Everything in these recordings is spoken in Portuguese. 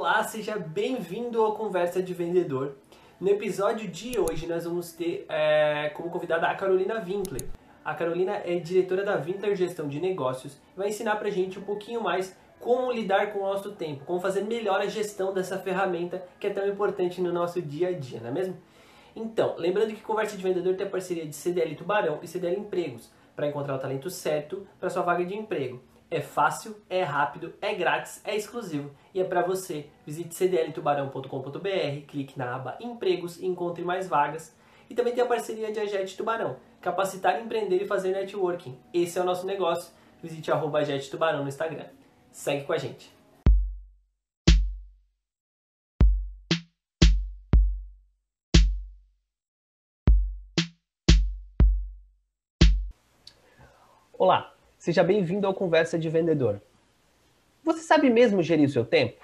Olá, seja bem-vindo ao Conversa de Vendedor. No episódio de hoje nós vamos ter é, como convidada a Carolina Winkler. A Carolina é diretora da Winkler Gestão de Negócios e vai ensinar pra gente um pouquinho mais como lidar com o nosso tempo, como fazer melhor a gestão dessa ferramenta que é tão importante no nosso dia a dia, não é mesmo? Então, lembrando que Conversa de Vendedor tem a parceria de CDL Tubarão e CDL Empregos para encontrar o talento certo para sua vaga de emprego. É fácil, é rápido, é grátis, é exclusivo e é para você. Visite cdltubarão.com.br, clique na aba Empregos e encontre mais vagas. E também tem a parceria de Ajet Tubarão, capacitar, empreender e fazer networking. Esse é o nosso negócio. Visite arroba Tubarão no Instagram. Segue com a gente. Olá, Seja bem-vindo ao Conversa de Vendedor. Você sabe mesmo gerir o seu tempo?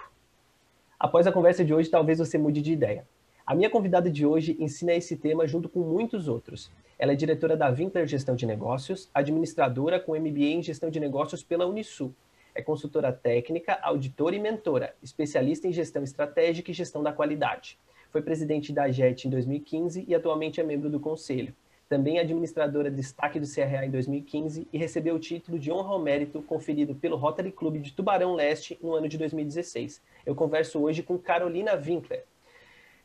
Após a conversa de hoje, talvez você mude de ideia. A minha convidada de hoje ensina esse tema junto com muitos outros. Ela é diretora da Winkler Gestão de Negócios, administradora com MBA em Gestão de Negócios pela Unisul. É consultora técnica, auditora e mentora, especialista em gestão estratégica e gestão da qualidade. Foi presidente da JET em 2015 e atualmente é membro do conselho também administradora destaque do CRA em 2015 e recebeu o título de honra ao mérito conferido pelo Rotary Club de Tubarão Leste no ano de 2016. Eu converso hoje com Carolina Winkler.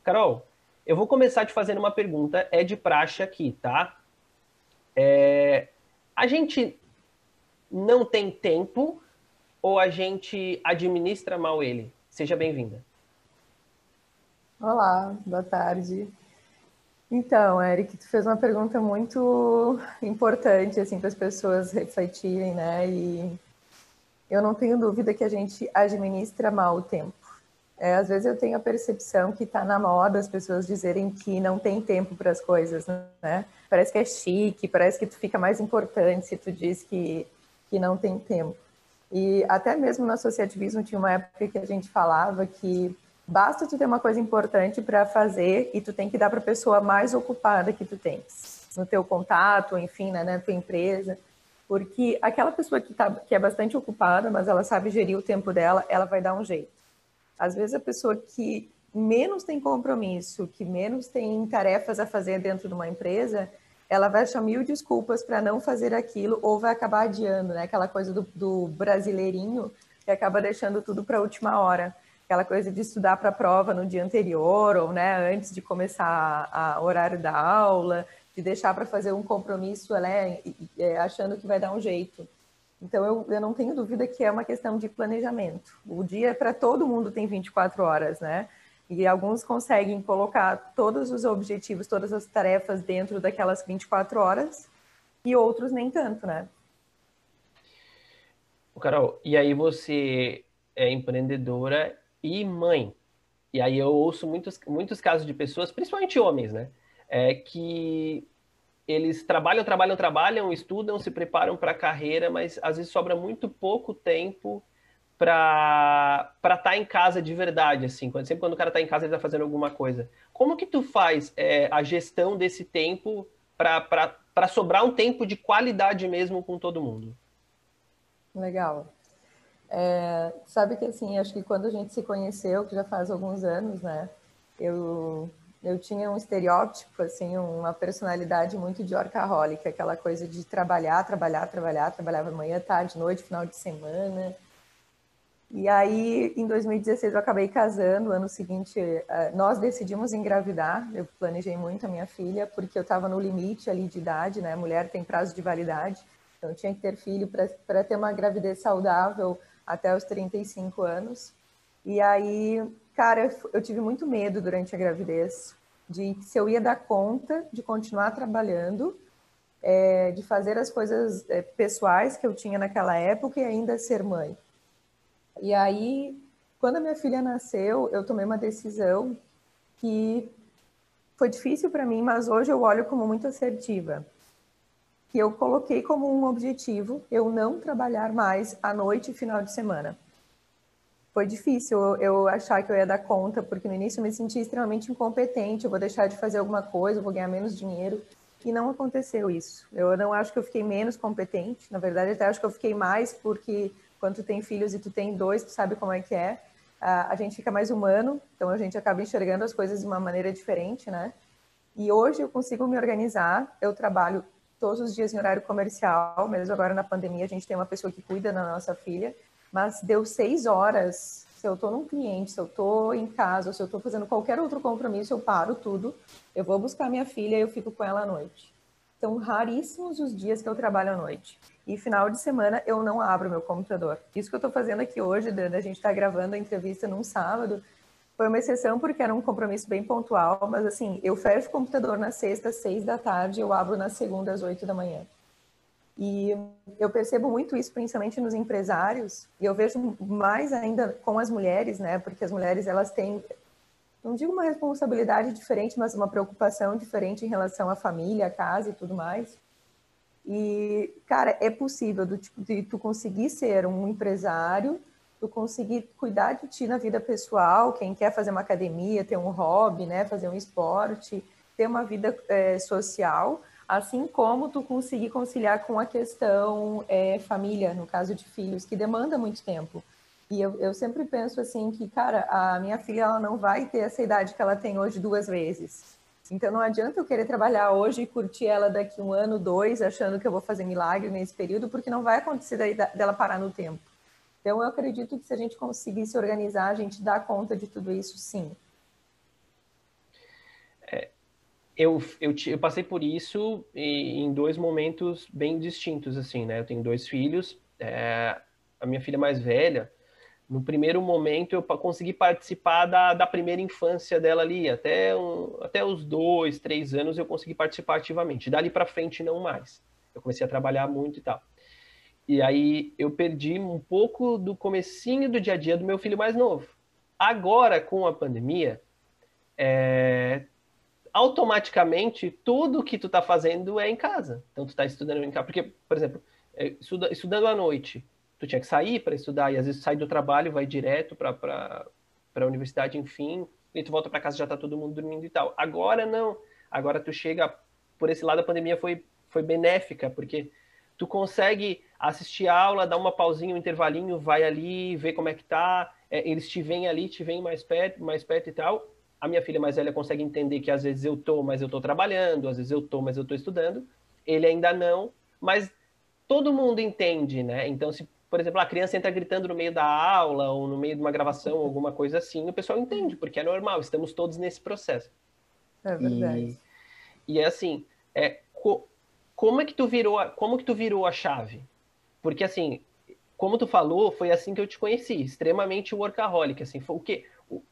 Carol, eu vou começar te fazendo uma pergunta, é de praxe aqui, tá? É, a gente não tem tempo ou a gente administra mal ele? Seja bem-vinda. Olá, boa tarde. Então, Eric, tu fez uma pergunta muito importante assim para as pessoas refletirem, né? E eu não tenho dúvida que a gente administra mal o tempo. É, às vezes eu tenho a percepção que está na moda as pessoas dizerem que não tem tempo para as coisas, né? Parece que é chique, parece que tu fica mais importante se tu diz que, que não tem tempo. E até mesmo no associativismo tinha uma época que a gente falava que Basta tu ter uma coisa importante para fazer e tu tem que dar para a pessoa mais ocupada que tu tens, no teu contato, enfim, né, na tua empresa, porque aquela pessoa que, tá, que é bastante ocupada, mas ela sabe gerir o tempo dela, ela vai dar um jeito. Às vezes a pessoa que menos tem compromisso, que menos tem tarefas a fazer dentro de uma empresa, ela vai achar mil desculpas para não fazer aquilo ou vai acabar adiando, né? Aquela coisa do, do brasileirinho que acaba deixando tudo para a última hora aquela coisa de estudar para a prova no dia anterior ou né, antes de começar o horário da aula, de deixar para fazer um compromisso né, achando que vai dar um jeito. Então, eu, eu não tenho dúvida que é uma questão de planejamento. O dia para todo mundo tem 24 horas, né? E alguns conseguem colocar todos os objetivos, todas as tarefas dentro daquelas 24 horas e outros nem tanto, né? Carol, e aí você é empreendedora e mãe. E aí eu ouço muitos, muitos casos de pessoas, principalmente homens, né? É, que eles trabalham, trabalham, trabalham, estudam, se preparam para a carreira, mas às vezes sobra muito pouco tempo para estar tá em casa de verdade, assim. Quando, sempre quando o cara está em casa, ele está fazendo alguma coisa. Como que tu faz é, a gestão desse tempo para sobrar um tempo de qualidade mesmo com todo mundo? Legal. É, sabe que assim, acho que quando a gente se conheceu, que já faz alguns anos, né? Eu, eu tinha um estereótipo, assim, uma personalidade muito de orcaholic, aquela coisa de trabalhar, trabalhar, trabalhar, trabalhava manhã, tarde, noite, final de semana. E aí, em 2016, eu acabei casando. Ano seguinte, é, nós decidimos engravidar. Eu planejei muito a minha filha, porque eu estava no limite ali de idade, né? Mulher tem prazo de validade. Então, tinha que ter filho para ter uma gravidez saudável até os 35 anos. E aí, cara, eu tive muito medo durante a gravidez de se eu ia dar conta de continuar trabalhando, é, de fazer as coisas é, pessoais que eu tinha naquela época e ainda ser mãe. E aí, quando a minha filha nasceu, eu tomei uma decisão que foi difícil para mim, mas hoje eu olho como muito assertiva que eu coloquei como um objetivo eu não trabalhar mais à noite e final de semana. Foi difícil eu achar que eu ia dar conta, porque no início eu me senti extremamente incompetente, eu vou deixar de fazer alguma coisa, eu vou ganhar menos dinheiro, e não aconteceu isso. Eu não acho que eu fiquei menos competente, na verdade até acho que eu fiquei mais, porque quando tu tem filhos e tu tem dois, tu sabe como é que é. a, gente fica mais humano, então a gente acaba enxergando as coisas de uma maneira diferente, né? E hoje eu consigo me organizar, eu trabalho todos os dias em horário comercial, mesmo agora na pandemia a gente tem uma pessoa que cuida da nossa filha, mas deu seis horas, se eu estou num cliente, se eu estou em casa, se eu estou fazendo qualquer outro compromisso, eu paro tudo, eu vou buscar minha filha e eu fico com ela à noite. São raríssimos os dias que eu trabalho à noite. E final de semana eu não abro meu computador. Isso que eu estou fazendo aqui hoje, da gente estar tá gravando a entrevista num sábado, foi uma exceção porque era um compromisso bem pontual, mas assim, eu fecho o computador na sexta, seis da tarde, eu abro na segunda, às oito da manhã. E eu percebo muito isso, principalmente nos empresários, e eu vejo mais ainda com as mulheres, né? Porque as mulheres, elas têm, não digo uma responsabilidade diferente, mas uma preocupação diferente em relação à família, à casa e tudo mais. E, cara, é possível do, tipo, de tu conseguir ser um empresário tu conseguir cuidar de ti na vida pessoal, quem quer fazer uma academia, ter um hobby, né, fazer um esporte, ter uma vida é, social, assim como tu conseguir conciliar com a questão é, família, no caso de filhos, que demanda muito tempo. E eu, eu sempre penso assim que, cara, a minha filha ela não vai ter essa idade que ela tem hoje duas vezes. Então não adianta eu querer trabalhar hoje e curtir ela daqui um ano, dois, achando que eu vou fazer milagre nesse período, porque não vai acontecer dela parar no tempo. Então, eu acredito que se a gente conseguir se organizar, a gente dá conta de tudo isso, sim. É, eu, eu, eu, passei por isso em dois momentos bem distintos, assim, né? Eu tenho dois filhos. É, a minha filha mais velha, no primeiro momento, eu consegui participar da, da primeira infância dela ali. Até, um, até os dois, três anos, eu consegui participar ativamente. Dali para frente, não mais. Eu comecei a trabalhar muito e tal. E aí eu perdi um pouco do comecinho do dia a dia do meu filho mais novo. Agora, com a pandemia, é... automaticamente tudo que tu tá fazendo é em casa. Então tu tá estudando em casa. Porque, por exemplo, é, estuda, estudando à noite, tu tinha que sair para estudar e às vezes sai do trabalho, vai direto para a universidade, enfim, e tu volta para casa já tá todo mundo dormindo e tal. Agora não. Agora tu chega por esse lado a pandemia foi foi benéfica, porque tu consegue assistir a aula, dar uma pausinha, um intervalinho, vai ali, vê como é que tá, é, eles te veem ali, te veem mais perto, mais perto e tal. A minha filha mais velha consegue entender que às vezes eu tô, mas eu tô trabalhando, às vezes eu tô, mas eu tô estudando. Ele ainda não, mas todo mundo entende, né? Então, se, por exemplo, a criança entra gritando no meio da aula ou no meio de uma gravação, alguma coisa assim, o pessoal entende, porque é normal, estamos todos nesse processo. É verdade. E, e é assim, é, co, como é que tu virou, como que tu virou a chave? Porque, assim, como tu falou, foi assim que eu te conheci, extremamente workaholic, assim, foi o quê?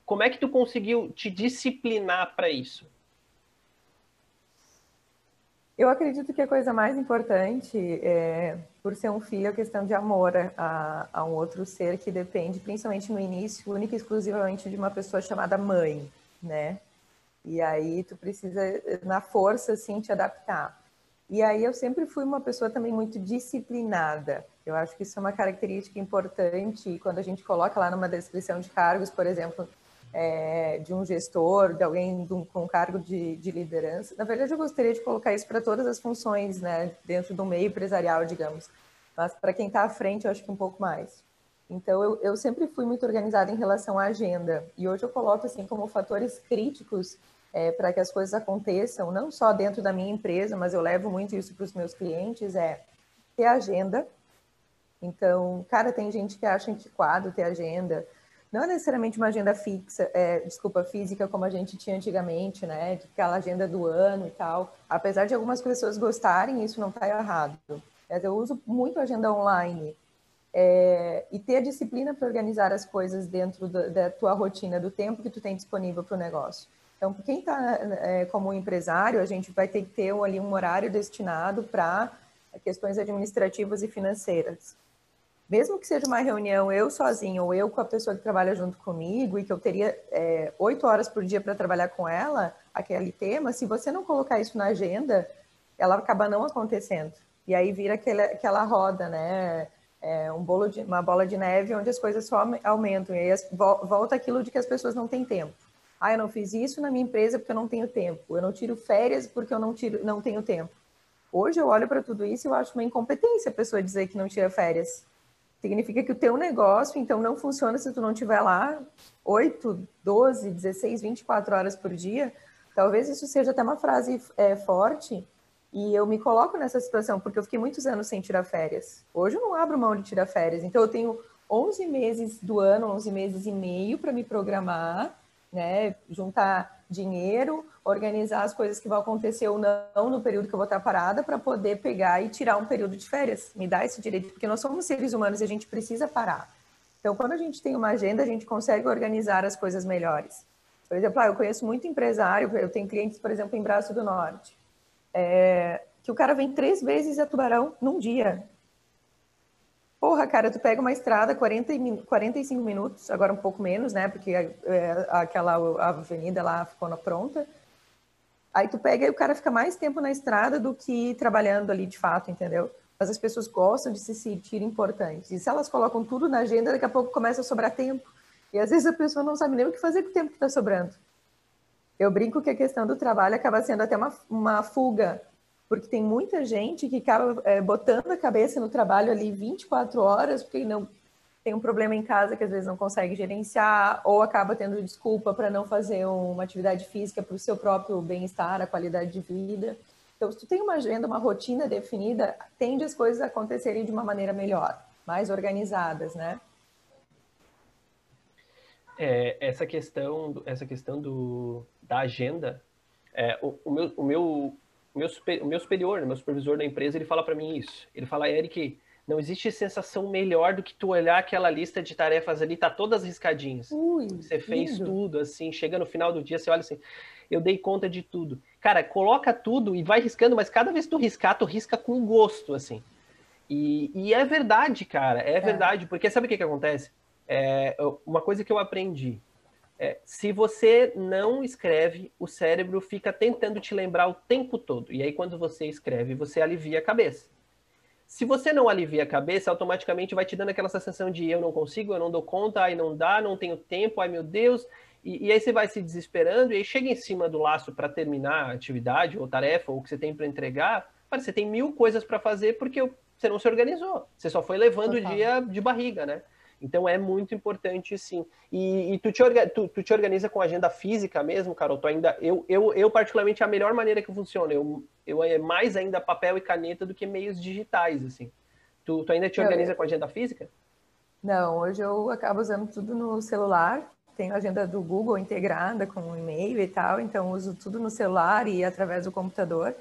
Como é que tu conseguiu te disciplinar para isso? Eu acredito que a coisa mais importante, é, por ser um filho, é a questão de amor a, a, um outro ser que depende, principalmente no início, única e exclusivamente de uma pessoa chamada mãe, né? E aí tu precisa, na força, assim, te adaptar. E aí eu sempre fui uma pessoa também muito disciplinada. Eu acho que isso é uma característica importante quando a gente coloca lá numa descrição de cargos, por exemplo, é, de um gestor, de alguém de um, com cargo de, de, liderança. Na verdade, eu gostaria de colocar isso para todas as funções, né, dentro do meio empresarial, digamos. Mas para quem está à frente, eu acho que um pouco mais. Então, eu, eu sempre fui muito organizada em relação à agenda. E hoje eu coloco assim como fatores críticos é, para que as coisas aconteçam, não só dentro da minha empresa, mas eu levo muito isso para os meus clientes, é ter agenda. Então, cara, tem gente que acha antiquado ter agenda. Não é necessariamente uma agenda fixa, é, desculpa, física, como a gente tinha antigamente, né? Aquela agenda do ano e tal. Apesar de algumas pessoas gostarem, isso não está errado. Mas eu uso muito agenda online. É, e ter a disciplina para organizar as coisas dentro da, da tua rotina, do tempo que tu tem disponível para o negócio. Então, quem está é, como empresário, a gente vai ter que ter ali um horário destinado para questões administrativas e financeiras. Mesmo que seja uma reunião eu sozinho ou eu com a pessoa que trabalha junto comigo e que eu teria é, oito é, horas por dia para trabalhar com ela, aquele tema, se você não colocar isso na agenda, ela acaba não acontecendo. E aí vira aquela, roda, né? É um bolo de, uma bola de neve onde as coisas só aumentam. E aí volta aquilo de que as pessoas não têm tempo. Ah, eu não fiz isso na minha empresa porque eu não tenho tempo. Eu não tiro férias porque eu não, tiro, não tenho tempo. Hoje eu olho para tudo isso e eu acho uma incompetência a pessoa dizer que não tira férias. Significa que o teu negócio, então, não funciona se tu não tiver lá 8, 12, 16, 24 horas por dia. Talvez isso seja até uma frase é, forte, e eu me coloco nessa situação, porque eu fiquei muitos anos sem tirar férias. Hoje eu não abro mão de tirar férias, então eu tenho 11 meses do ano, 11 meses e meio para me programar, né, juntar dinheiro, organizar as coisas que vão acontecer ou não no período que eu vou estar parada para poder pegar e tirar um período de férias. Me dá esse direito, porque nós somos seres humanos e a gente precisa parar. Então, quando a gente tem uma agenda, a gente consegue organizar as coisas melhores. Por exemplo, ah, eu conheço muito empresário, eu tenho clientes, por exemplo, em Braço do Norte, é, que o cara vem três vezes a Tubarão num dia. Porra, cara, tu pega uma estrada 40, 45 minutos, agora um pouco menos, né? Porque é, aquela avenida lá ficou pronta. Aí tu pega e o cara fica mais tempo na estrada do que trabalhando ali de fato, entendeu? Mas as pessoas gostam de se sentir importantes. E se elas colocam tudo na agenda, daqui a pouco começa a sobrar tempo. E às vezes a pessoa não sabe nem o que fazer com o tempo que está sobrando. Eu brinco que a questão do trabalho acaba sendo até uma, uma fuga porque tem muita gente que acaba é, botando a cabeça no trabalho ali 24 horas, porque não tem um problema em casa que às vezes não consegue gerenciar, ou acaba tendo desculpa para não fazer uma atividade física para o seu próprio bem-estar, a qualidade de vida. Então, se tu tem uma agenda, uma rotina definida, tende as coisas a acontecerem de uma maneira melhor, mais organizadas, né? É, essa questão, essa questão do, da agenda, é, o, o, meu, o meu meu, super, o meu superior, meu supervisor da empresa, ele fala para mim isso. Ele fala, Eric, não existe sensação melhor do que tu olhar aquela lista de tarefas ali, tá todas riscadinhas. Ui, você fez lindo. tudo, assim, chega no final do dia, você olha assim, eu dei conta de tudo. Cara, coloca tudo e vai riscando, mas cada vez que tu riscar, tu risca com gosto, assim. E, e é verdade, cara, é, é. verdade, porque sabe o que, que acontece? É, uma coisa que eu aprendi, é, se você não escreve, o cérebro fica tentando te lembrar o tempo todo. E aí, quando você escreve, você alivia a cabeça. Se você não alivia a cabeça, automaticamente vai te dando aquela sensação de eu não consigo, eu não dou conta, ai não dá, não tenho tempo, ai meu Deus. E, e aí você vai se desesperando e aí chega em cima do laço para terminar a atividade ou tarefa ou o que você tem para entregar. Cara, você tem mil coisas para fazer porque você não se organizou. Você só foi levando o dia de barriga, né? Então é muito importante sim. E, e tu, te tu, tu, te organiza com agenda física mesmo, Carol? Tu ainda, eu, eu, eu, particularmente, é a melhor maneira que funciona. Eu, eu é mais ainda papel e caneta do que meios digitais, assim. Tu, tu ainda te organiza eu... com agenda física? Não, hoje eu acabo usando tudo no celular. Tenho a agenda do Google integrada com e-mail e tal, então uso tudo no celular e através do computador.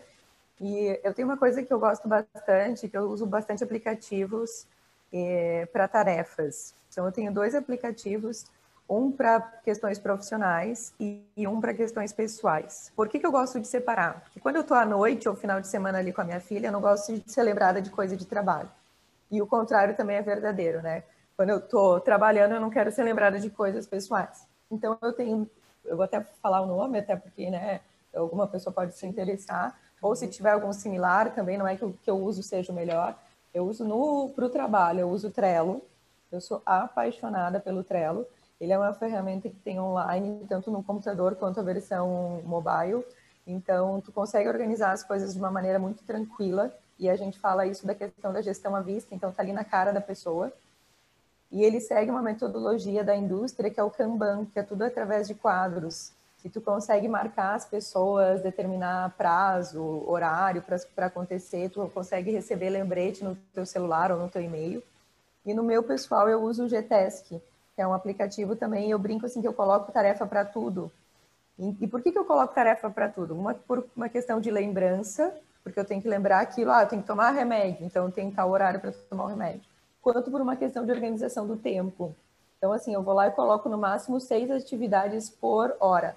E eu tenho uma coisa que eu gosto bastante, que eu uso bastante aplicativos é, para tarefas. Então, eu tenho dois aplicativos, um para questões profissionais e, e um para questões pessoais. Por que, que eu gosto de separar? Porque quando eu estou à noite ou final de semana ali com a minha filha, eu não gosto de ser lembrada de coisa de trabalho. E o contrário também é verdadeiro, né? Quando eu estou trabalhando, eu não quero ser lembrada de coisas pessoais. Então, eu tenho, eu vou até falar o nome, até porque, né, alguma pessoa pode se interessar, ou se tiver algum similar também, não é que o que eu uso seja o melhor, eu uso para o trabalho, eu uso o Trello. Eu sou apaixonada pelo Trello. Ele é uma ferramenta que tem online, tanto no computador quanto a versão mobile. Então, tu consegue organizar as coisas de uma maneira muito tranquila. E a gente fala isso da questão da gestão à vista, então tá ali na cara da pessoa. E ele segue uma metodologia da indústria que é o Kanban, que é tudo através de quadros se tu consegue marcar as pessoas, determinar prazo, horário para acontecer, tu consegue receber lembrete no teu celular ou no teu e-mail. E no meu pessoal eu uso o Gtask, que é um aplicativo também, eu brinco assim que eu coloco tarefa para tudo. E, e, por que, que eu coloco tarefa para tudo? Uma por uma questão de lembrança, porque eu tenho que lembrar aquilo, ah, eu tenho que tomar remédio, então tenho tal horário para tomar o remédio. Quanto por uma questão de organização do tempo. Então, assim, eu vou lá e coloco no máximo seis atividades por hora.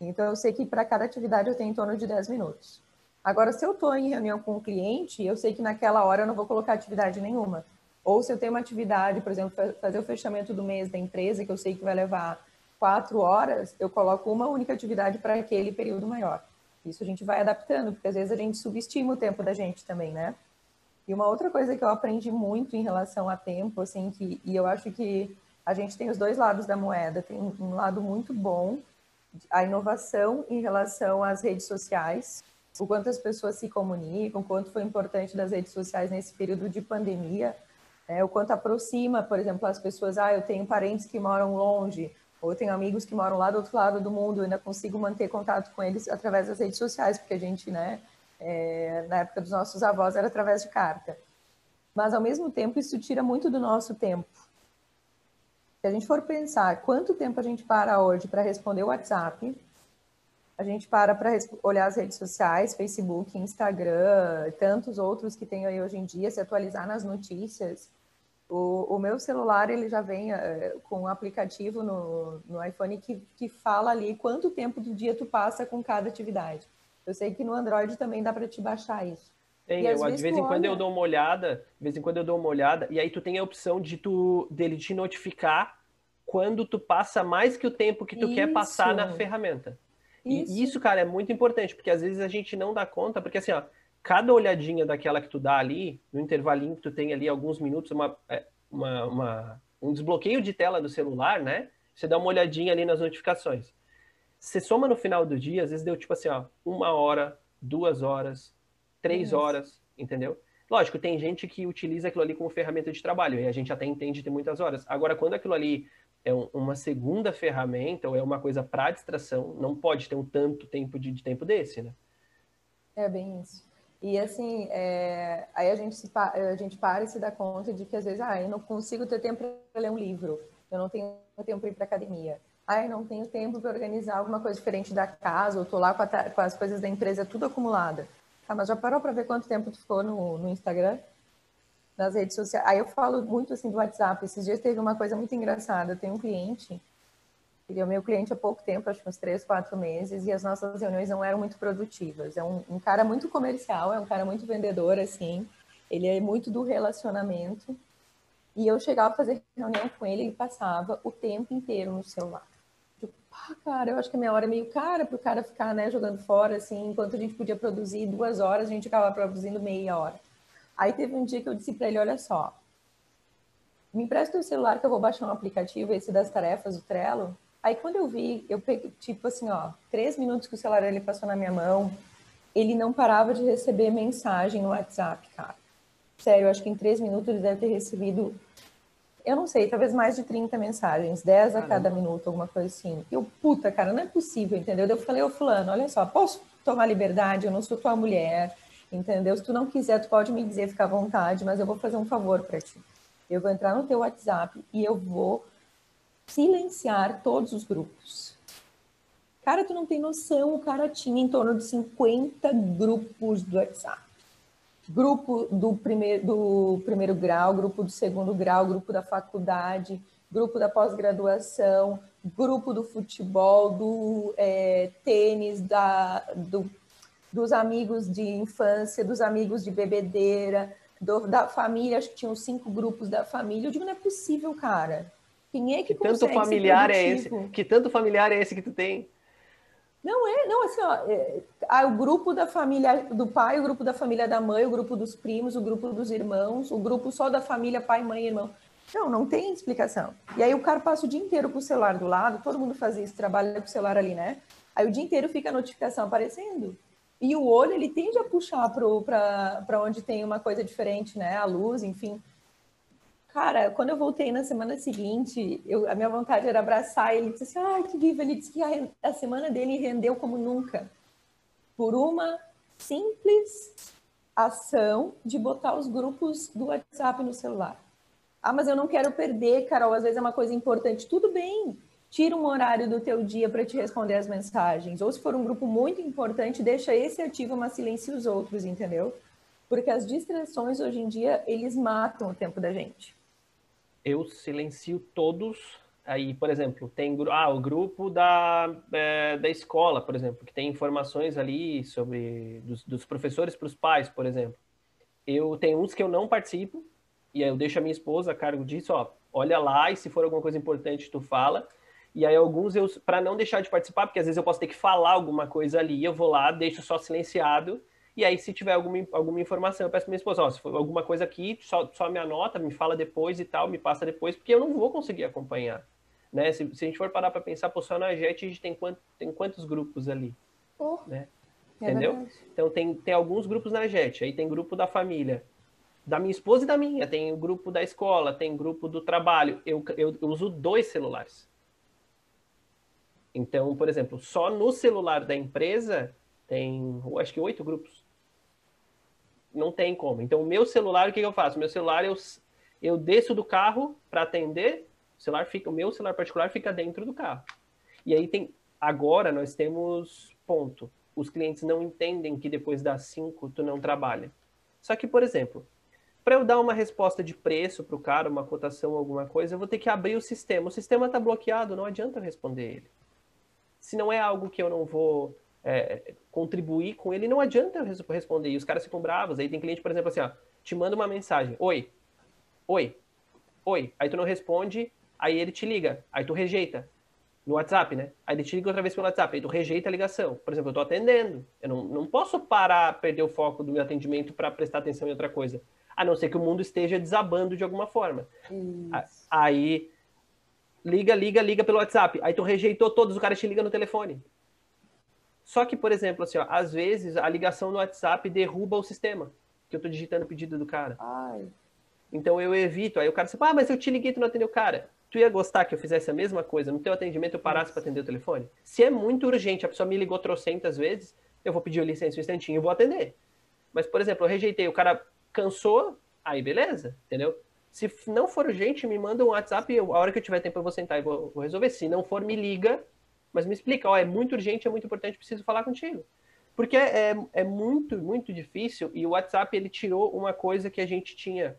Então, eu sei que para cada atividade eu tenho em torno de 10 minutos. Agora, se eu estou em reunião com um cliente, eu sei que naquela hora eu não vou colocar atividade nenhuma. Ou se eu tenho uma atividade, por exemplo, fazer o fechamento do mês da empresa, que eu sei que vai levar quatro horas, eu coloco uma única atividade para aquele período maior. Isso a gente vai adaptando, porque às vezes a gente subestima o tempo da gente também, né? E uma outra coisa que eu aprendi muito em relação a tempo, assim, que, e eu acho que a gente tem os dois lados da moeda. Tem um lado muito bom a inovação em relação às redes sociais, o quanto as pessoas se comunicam, o quanto foi importante das redes sociais nesse período de pandemia, É, o quanto aproxima, por exemplo, as pessoas, ah, eu tenho parentes que moram longe, ou tenho amigos que moram lá do outro lado do mundo, eu ainda consigo manter contato com eles através das redes sociais, porque a gente, né, é, na época dos nossos avós era através de carta. Mas, ao mesmo tempo, isso tira muito do nosso tempo. Se a gente for pensar quanto tempo a gente para hoje para responder o WhatsApp, a gente para para olhar as redes sociais, Facebook, Instagram, tantos outros que tem aí hoje em dia, se atualizar nas notícias. O, o meu celular ele já vem uh, com um aplicativo no, no iPhone que, que fala ali quanto tempo do dia tu passa com cada atividade. Eu sei que no Android também dá para te baixar isso. Tem, eu, de vez em quando olha... eu dou uma olhada, de vez em quando eu dou uma olhada, e aí tu tem a opção de tu dele te notificar quando tu passa mais que o tempo que tu isso. quer passar na ferramenta. Isso. E isso, cara, é muito importante, porque às vezes a gente não dá conta, porque assim, ó, cada olhadinha daquela que tu dá ali, no intervalinho que tu tem ali alguns minutos, uma, é, uma, uma, um desbloqueio de tela do celular, né? Você dá uma olhadinha ali nas notificações. Você soma no final do dia, às vezes deu tipo assim, ó, uma hora, duas horas, três Isso. horas, entendeu? Lógico, tem gente que utiliza aquilo ali como ferramenta de trabalho, e a gente até entende ter muitas horas. Agora, quando aquilo ali é um, uma segunda ferramenta ou é uma coisa para distração, não pode ter um tanto tempo de, de, tempo desse, né? É bem isso. E assim, é... aí a gente, se, a gente para e se dá conta de que às vezes, ah, eu não consigo ter tempo para ler um livro, eu não tenho tempo para ir para academia, ah, eu não tenho tempo para organizar alguma coisa diferente da casa, ou tô lá com, a, com, as coisas da empresa tudo acumulada. Tá, mas já parou para ver quanto tempo tu ficou no, no Instagram? nas redes sociais. Aí eu falo muito assim do WhatsApp. Esses dias teve uma coisa muito engraçada. Eu tenho um cliente, ele é meu cliente há pouco tempo, acho que uns três, quatro meses, e as nossas reuniões não eram muito produtivas. É um, um cara muito comercial, é um cara muito vendedor, assim. Ele é muito do relacionamento. E eu chegava a fazer reunião com ele, ele passava o tempo inteiro no celular. Tipo, ah, cara, eu acho que a minha hora é meio cara para o cara ficar, né, jogando fora, assim, enquanto a gente podia produzir duas horas, a gente acabava produzindo meia hora. Aí teve um dia que eu disse para ele, olha só, me empresta o celular que eu vou baixar um aplicativo, esse das tarefas, o Trello. Aí quando eu vi, eu peguei, tipo assim, ó, três minutos que o celular ele passou na minha mão, ele não parava de receber mensagem no WhatsApp, cara. Sério, eu acho que em três minutos ele deve ter recebido, eu não sei, talvez mais de 30 mensagens, 10 a Caramba. cada minuto, alguma coisa assim. Eu, puta, cara, não é possível, entendeu? Eu falei, ô fulano, olha só, posso tomar liberdade? Eu não sou tua mulher, entendeu? Se tu não quiser, tu pode me dizer, fica à vontade, mas eu vou fazer um favor para ti. Eu vou entrar no teu WhatsApp e eu vou silenciar todos os grupos. Cara, tu não tem noção, o cara tinha em torno de 50 grupos do WhatsApp. Grupo do primeiro, do primeiro grau, grupo do segundo grau, grupo da faculdade, grupo da pós-graduação, grupo do futebol, do é, tênis, da, do dos amigos de infância, dos amigos de bebedeira, do, da família, acho que tinham cinco grupos da família. Eu digo, não é possível, cara. Quem é que, que tanto familiar é esse? Que tanto familiar é esse que tu tem? Não é, não, assim, ó, é, ah, o grupo da família do pai, o grupo da família da mãe, o grupo dos primos, o grupo dos irmãos, o grupo só da família pai, mãe e irmão. Não, não tem explicação. E aí o cara passa o dia inteiro com o celular do lado, todo mundo faz isso, trabalha com o celular ali, né? Aí o dia inteiro fica a notificação aparecendo. E o olho, ele tende a puxar para onde tem uma coisa diferente, né? A luz, enfim. Cara, quando eu voltei na semana seguinte, eu, a minha vontade era abraçar ele e disse assim, ai, que vivo. Ele disse que a, a semana dele rendeu como nunca. Por uma simples ação de botar os grupos do WhatsApp no celular. Ah, mas eu não quero perder, Carol, às vezes é uma coisa importante. Tudo bem, tira um horário do teu dia para te responder as mensagens. Ou se for um grupo muito importante, deixa esse ativo, mas silencia os outros, entendeu? Porque as distrações hoje em dia, eles matam o tempo da gente. Eu silencio todos. Aí, por exemplo, tem ah, o grupo da, é, da escola, por exemplo, que tem informações ali sobre dos, dos professores para os pais, por exemplo. Eu tenho uns que eu não participo, e aí eu deixo a minha esposa a cargo disso, ó, olha lá, e se for alguma coisa importante, tu fala. E aí alguns eu, para não deixar de participar, porque às vezes eu posso ter que falar alguma coisa ali, eu vou lá, deixo só silenciado, e aí se tiver alguma, alguma informação, eu peço para minha esposa, ó, se for alguma coisa aqui, só, só me anota, me fala depois e tal, me passa depois, porque eu não vou conseguir acompanhar. Né? Se, se a gente for parar para pensar, pô, só na JET a gente tem, quant, tem quantos grupos ali? Oh, né? É Entendeu? Verdade. Então tem, tem alguns grupos na JET, aí tem grupo da família. da minha esposa e da minha. Tem o grupo da escola, tem grupo do trabalho. Eu, eu, eu uso dois celulares. Então, por exemplo, só no celular da empresa tem, acho que oito grupos. Não tem como. Então, o meu celular, o que eu faço? Meu celular, eu, eu desço do carro para atender, o, celular fica, o meu celular particular fica dentro do carro. E aí tem, agora nós temos ponto. Os clientes não entendem que depois das cinco tu não trabalha. Só que, por exemplo, para eu dar uma resposta de preço para o cara, uma cotação, alguma coisa, eu vou ter que abrir o sistema. O sistema está bloqueado, não adianta responder ele. Se não é algo que eu não vou é, contribuir com ele, não adianta eu responder. E os caras ficam bravos. Aí tem cliente, por exemplo, assim, ó, te manda uma mensagem: Oi, oi, oi. Aí tu não responde, aí ele te liga, aí tu rejeita. No WhatsApp, né? Aí ele te liga outra vez pelo WhatsApp, aí tu rejeita a ligação. Por exemplo, eu tô atendendo. Eu não, não posso parar, perder o foco do meu atendimento para prestar atenção em outra coisa a não ser que o mundo esteja desabando de alguma forma. Isso. Aí liga, liga, liga pelo WhatsApp. Aí tu rejeitou todos, o cara te liga no telefone. Só que, por exemplo, assim, ó, às vezes a ligação no WhatsApp derruba o sistema que eu tô digitando o pedido do cara. Ai. Então eu evito. Aí o cara fala, ah, mas eu te liguei, tu não atendeu o cara. Tu ia gostar que eu fizesse a mesma coisa no teu atendimento, eu parasse para atender o telefone? Se é muito urgente, a pessoa me ligou trocentas vezes, eu vou pedir licença um instantinho e vou atender. Mas, por exemplo, eu rejeitei, o cara cansou, aí beleza, entendeu? Se não for urgente, me manda um WhatsApp, eu, a hora que eu tiver tempo eu vou sentar e vou, vou, resolver. Se não for, me liga, mas me explica, ó, é muito urgente, é muito importante, preciso falar contigo. Porque é, é, muito, muito difícil, e o WhatsApp, ele tirou uma coisa que a gente tinha,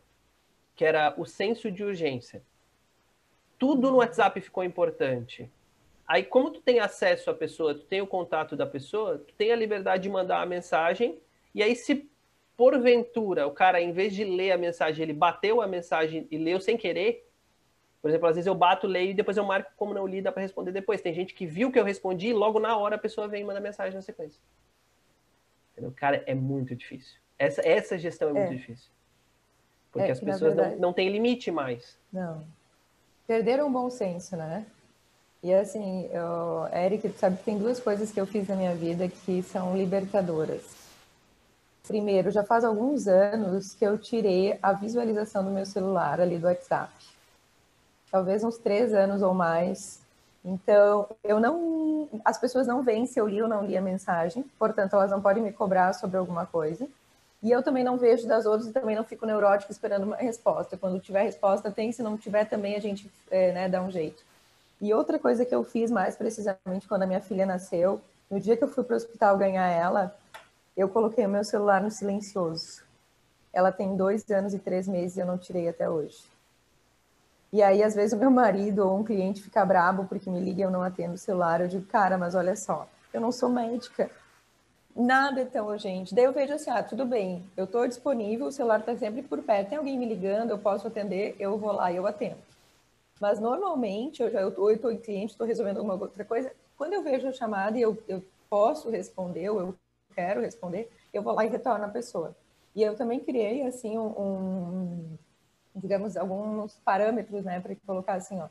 que era o senso de urgência. Tudo no WhatsApp ficou importante. Aí, como tu tem acesso à pessoa, tu tem o contato da pessoa, tu tem a liberdade de mandar a mensagem, e aí se porventura o cara, em vez de ler a mensagem, ele bateu a mensagem e leu sem querer, por exemplo, às vezes eu bato, leio e depois eu marco como não li, dá para responder depois. Tem gente que viu que eu respondi e logo na hora a pessoa vem e manda mensagem na sequência. Entendeu? Cara, é muito difícil. Essa, essa gestão é, é. muito difícil. Porque é, as pessoas verdade... não, não têm limite mais. Não. Perderam o bom senso, né? E assim, eu, Eric, sabe que tem duas coisas que eu fiz na minha vida que são libertadoras. Primeiro, já faz alguns anos que eu tirei a visualização do meu celular ali do WhatsApp. Talvez uns três anos ou mais. Então, eu não. As pessoas não veem se eu li ou não li a mensagem, portanto, elas não podem me cobrar sobre alguma coisa. E eu também não vejo das outras e também não fico neurótico esperando uma resposta. Quando tiver resposta, tem. Se não tiver, também a gente é, né, dá um jeito. E outra coisa que eu fiz mais precisamente quando a minha filha nasceu, no dia que eu fui para o hospital ganhar ela, eu coloquei o meu celular no silencioso. Ela tem dois anos e três meses e eu não tirei até hoje. E aí, às vezes, o meu marido ou um cliente fica brabo porque me liga e eu não atendo o celular. Eu digo, cara, mas olha só, eu não sou médica. Nada é tão urgente. Daí eu vejo assim, ah, tudo bem, eu estou disponível, o celular está sempre por perto, tem alguém me ligando, eu posso atender, eu vou lá e eu atendo. Mas normalmente, eu já eu estou em cliente, estou resolvendo alguma outra coisa, quando eu vejo a chamada e eu, eu posso responder, ou eu quero responder, eu vou lá e retorno a pessoa. E eu também criei, assim, um, um digamos, alguns parâmetros, né, para colocar assim, ó.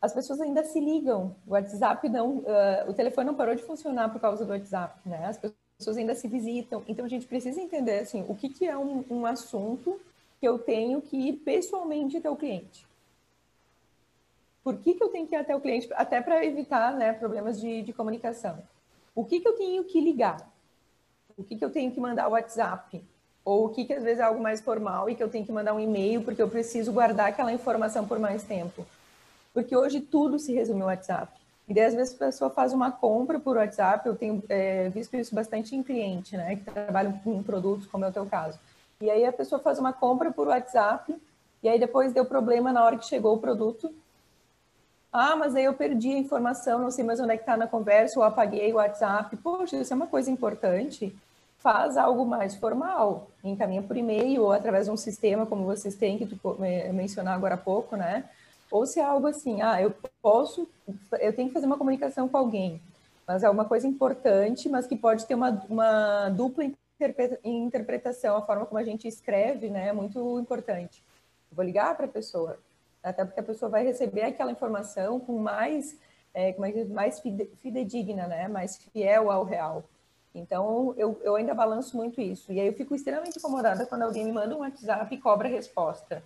As pessoas ainda se ligam, o WhatsApp não, uh, o telefone não parou de funcionar por causa do WhatsApp, né? As pessoas ainda se visitam. Então a gente precisa entender, assim, o que, que é um, um assunto que eu tenho que ir pessoalmente até o cliente. Por que, que eu tenho que ir até o cliente? Até para evitar né, problemas de, de comunicação. O que, que eu tenho que ligar? O que, que eu tenho que mandar o WhatsApp? Ou o que, que às vezes é algo mais formal e que eu tenho que mandar um e-mail porque eu preciso guardar aquela informação por mais tempo? Porque hoje tudo se resume ao WhatsApp. E daí, às vezes, a pessoa faz uma compra por WhatsApp, eu tenho é, visto isso bastante em cliente, né, que trabalham com produtos, como é o teu caso. E aí a pessoa faz uma compra por WhatsApp, e aí depois deu problema na hora que chegou o produto, ah, mas aí eu perdi a informação, não sei mais onde é que está na conversa, ou apaguei o WhatsApp. Poxa, isso é uma coisa importante. Faz algo mais formal, encaminha por e-mail ou através de um sistema como vocês têm, que tu mencionar agora há pouco, né? Ou se é algo assim, ah, eu posso, eu tenho que fazer uma comunicação com alguém, mas é uma coisa importante, mas que pode ter uma, uma dupla interpretação, a forma como a gente escreve, né, é muito importante. vou ligar para a pessoa, até porque a pessoa vai receber aquela informação com mais, é, mais fidedigna, né? mais fiel ao real. Então, eu, eu ainda balanço muito isso. E aí eu fico extremamente incomodada quando alguém me manda um WhatsApp e cobra resposta.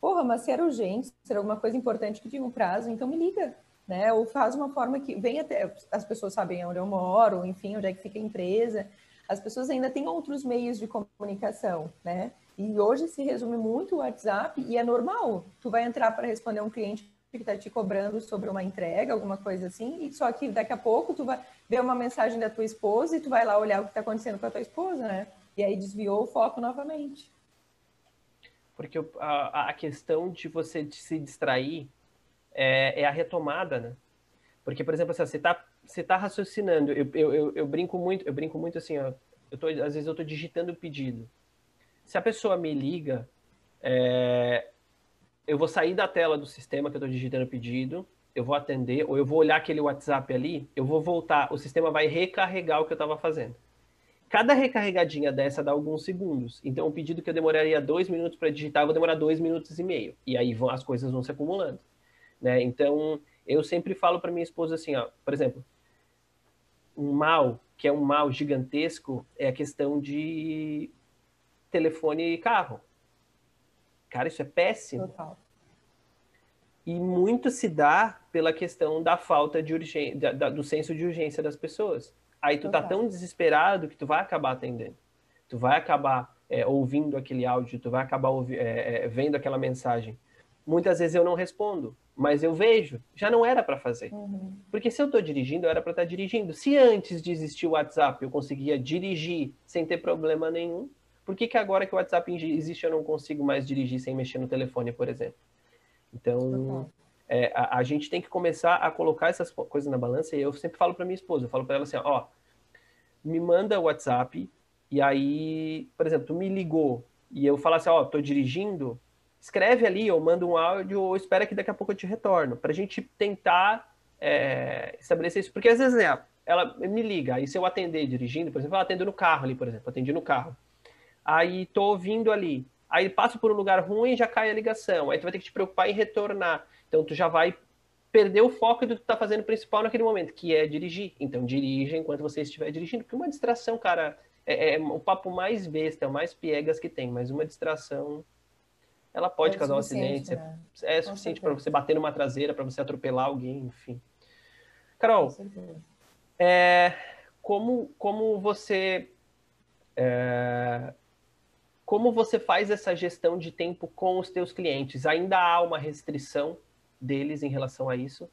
Porra, mas se era urgente, se era alguma coisa importante que tinha um prazo, então me liga, né? Ou faz uma forma que vem até... As pessoas sabem onde eu moro, enfim, onde é que fica a empresa. As pessoas ainda têm outros meios de comunicação, né? E hoje se resume muito o WhatsApp e é normal. Tu vai entrar para responder um cliente que está te cobrando sobre uma entrega, alguma coisa assim, e só que daqui a pouco tu vai ver uma mensagem da tua esposa e tu vai lá olhar o que está acontecendo com a tua esposa, né? E aí desviou o foco novamente. Porque a, a questão de você se distrair é, é, a retomada, né? Porque, por exemplo, assim, você está você tá raciocinando, eu, eu, eu, eu, brinco muito, eu brinco muito assim, ó, eu tô, às vezes eu estou digitando o pedido. Se a pessoa me liga, é, eu vou sair da tela do sistema que eu estou digitando o pedido, eu vou atender, ou eu vou olhar aquele WhatsApp ali, eu vou voltar, o sistema vai recarregar o que eu estava fazendo. Cada recarregadinha dessa dá alguns segundos. Então, o pedido que eu demoraria dois minutos para digitar, eu vou demorar dois minutos e meio. E aí vão, as coisas vão se acumulando. Né? Então, eu sempre falo para minha esposa assim, ó, por exemplo, um mal, que é um mal gigantesco, é a questão de telefone e carro. Cara, isso é péssimo. Total. E muito se dá pela questão da falta de urgência, do senso de urgência das pessoas. Aí tu tá Total. tá tão desesperado que tu vai acabar atendendo. Tu vai acabar é, ouvindo aquele áudio, tu vai acabar é, é, vendo aquela mensagem. Muitas vezes eu não respondo, mas eu vejo. Já não era para fazer. Uhum. Porque se eu estou dirigindo, eu era para estar tá dirigindo. Se antes de existir o WhatsApp eu conseguia dirigir sem ter problema nenhum, por que, que agora que o WhatsApp existe eu não consigo mais dirigir sem mexer no telefone, por exemplo? Então, é, a, a, gente tem que começar a colocar essas coisas na balança e eu sempre falo para minha esposa, eu falo para ela assim, ó, me manda o WhatsApp e aí, por exemplo, tu me ligou e eu falo assim, ó, tô dirigindo, escreve ali ou manda um áudio ou espera que daqui a pouco eu te retorno, para a gente tentar é, estabelecer isso, porque às vezes é, ela me liga, aí se eu atender dirigindo, por exemplo, eu atendo no carro ali, por exemplo, atendi no carro aí tô ouvindo ali, aí passo por um lugar ruim já cai a ligação, aí tu vai ter que te preocupar em retornar, então tu já vai perder o foco do que tu tá fazendo principal naquele momento, que é dirigir. Então dirija enquanto você estiver dirigindo, porque uma distração, cara, é, é o papo mais besta, é o mais piegas que tem, mas uma distração ela pode é causar um acidente, né? é suficiente para você bater numa traseira, para você atropelar alguém, enfim. Carol, é, como, como você é, como você faz essa gestão de tempo com os teus clientes? Ainda há uma restrição deles em relação a isso?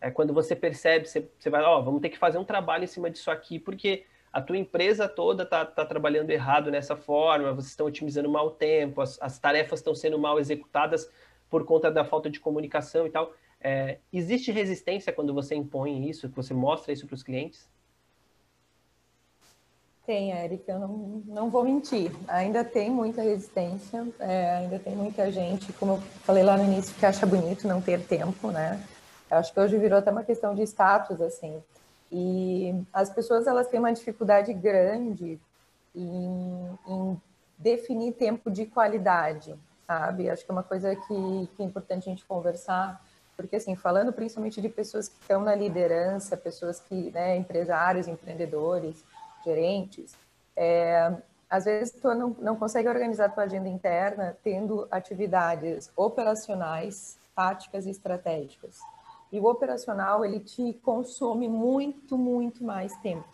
É quando você percebe, você, você vai, ó, oh, vamos ter que fazer um trabalho em cima disso aqui, porque a tua empresa toda está tá trabalhando errado nessa forma, vocês estão otimizando mal o tempo, as, as tarefas estão sendo mal executadas por conta da falta de comunicação e tal. É, existe resistência quando você impõe isso, que você mostra isso para os clientes? Tem, Érica, eu não, não vou mentir. Ainda tem muita resistência, é, ainda tem muita gente, como eu falei lá no início, que acha bonito não ter tempo, né? Eu acho que hoje virou até uma questão de status, assim. E as pessoas, elas têm uma dificuldade grande em, em definir tempo de qualidade, sabe? Acho que é uma coisa que, que é importante a gente conversar, porque, assim, falando principalmente de pessoas que estão na liderança, pessoas que, né, empresários, empreendedores, gerentes, é, às vezes tu não, não consegue organizar tua agenda interna tendo atividades operacionais, táticas e estratégicas. E o operacional, ele te consome muito, muito mais tempo.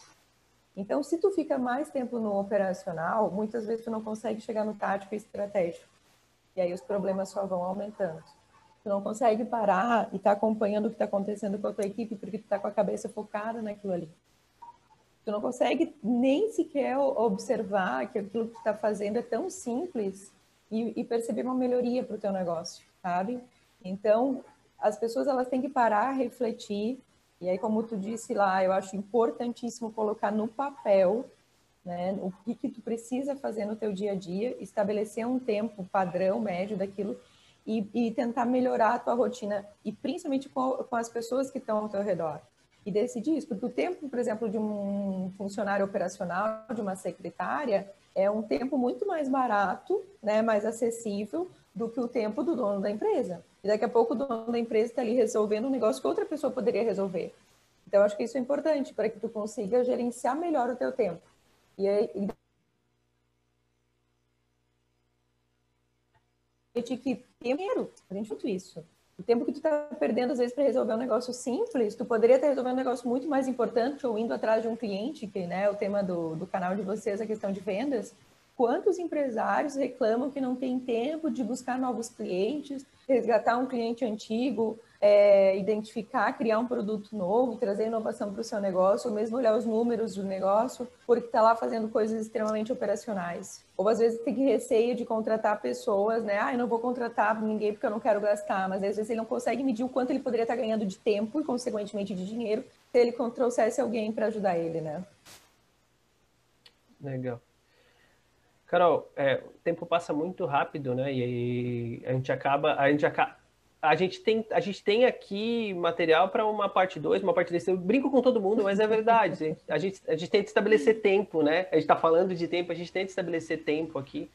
Então, se tu fica mais tempo no operacional, muitas vezes tu não consegue chegar no tático e estratégico. E aí os problemas só vão aumentando. Tu não consegue parar e estar tá acompanhando o que está acontecendo com a tua equipe porque tu está com a cabeça focada naquilo ali. Tu não consegue nem sequer observar que aquilo que tu está fazendo é tão simples e, e perceber uma melhoria para o teu negócio, sabe? Então, as pessoas elas têm que parar, refletir. E aí, como tu disse lá, eu acho importantíssimo colocar no papel né, o que, que tu precisa fazer no teu dia a dia, estabelecer um tempo padrão, médio daquilo e, e tentar melhorar a tua rotina e principalmente com, com as pessoas que estão ao teu redor e decidir isso, porque o tempo, por exemplo, de um funcionário operacional, de uma secretária, é um tempo muito mais barato, né, mais acessível do que o tempo do dono da empresa. E daqui a pouco o dono da empresa está ali resolvendo um negócio que outra pessoa poderia resolver. Então, acho que isso é importante para que tu consiga gerenciar melhor o teu tempo. E, e que dinheiro, a gente isso. O tempo que tu está perdendo, às vezes, para resolver um negócio simples, tu poderia estar resolvendo um negócio muito mais importante ou indo atrás de um cliente, que né, é o tema do, do canal de vocês, a questão de vendas. Quantos empresários reclamam que não tem tempo de buscar novos clientes, resgatar um cliente antigo, é, identificar, criar um produto novo, trazer inovação para o seu negócio, ou mesmo olhar os números do negócio, porque está lá fazendo coisas extremamente operacionais. Ou às vezes tem receio de contratar pessoas, né? Ah, eu não vou contratar ninguém porque eu não quero gastar, mas às vezes ele não consegue medir o quanto ele poderia estar tá ganhando de tempo e, consequentemente, de dinheiro se ele trouxesse alguém para ajudar ele, né? Legal. Carol, é, o tempo passa muito rápido, né? E a gente acaba, a gente acaba, a gente tem, a gente tem aqui material para uma parte 2, uma parte 3. Eu brinco com todo mundo, mas é verdade. A gente, a gente tem estabelecer tempo, né? A gente está falando de tempo, a gente tem estabelecer tempo aqui,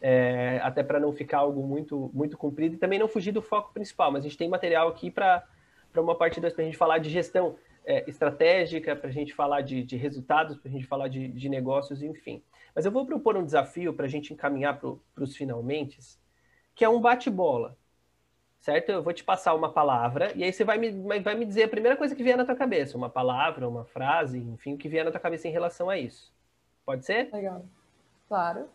é, até para não ficar algo muito, muito comprido e também não fugir do foco principal. Mas a gente tem material aqui para uma parte 2 para a gente falar de gestão é, estratégica, para a gente falar de, de resultados, para a gente falar de, de negócios, enfim. Mas eu vou propor um desafio para a gente encaminhar para os finalmente, que é um bate-bola certo? Eu vou te passar uma palavra e aí você vai me, vai me dizer a primeira coisa que vier na tua cabeça, uma palavra, uma frase, enfim, o que vier na tua cabeça em relação a isso. Pode ser? Legal. Claro.